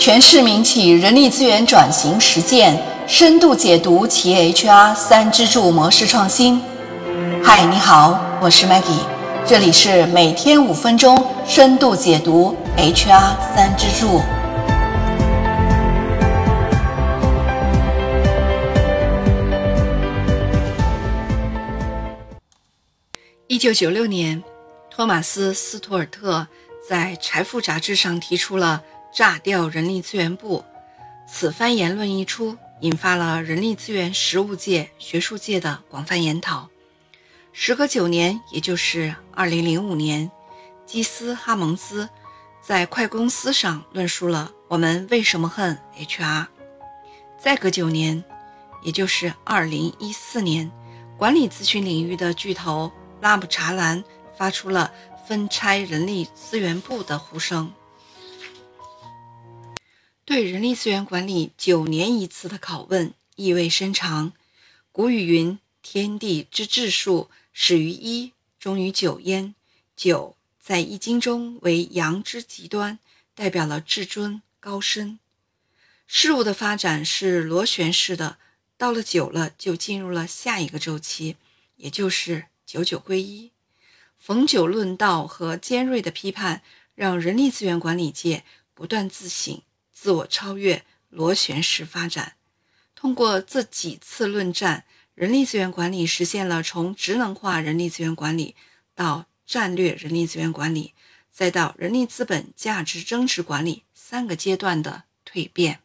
全市民企人力资源转型实践深度解读企业 HR 三支柱模式创新。嗨，你好，我是 Maggie，这里是每天五分钟深度解读 HR 三支柱。一九九六年，托马斯·斯图尔特在《财富》杂志上提出了“炸掉人力资源部”。此番言论一出，引发了人力资源实务界、学术界的广泛研讨。时隔九年，也就是二零零五年，基斯哈蒙斯在《快公司》上论述了“我们为什么恨 HR”。再隔九年，也就是二零一四年，管理咨询领域的巨头。拉姆查兰发出了分拆人力资源部的呼声，对人力资源管理九年一次的拷问意味深长。古语云：“天地之至数始于一，终于九焉。”九在易经中为阳之极端，代表了至尊高深。事物的发展是螺旋式的，到了九了，就进入了下一个周期，也就是。九九归一，逢九论道和尖锐的批判，让人力资源管理界不断自省、自我超越、螺旋式发展。通过这几次论战，人力资源管理实现了从职能化人力资源管理到战略人力资源管理，再到人力资本价值增值管理三个阶段的蜕变。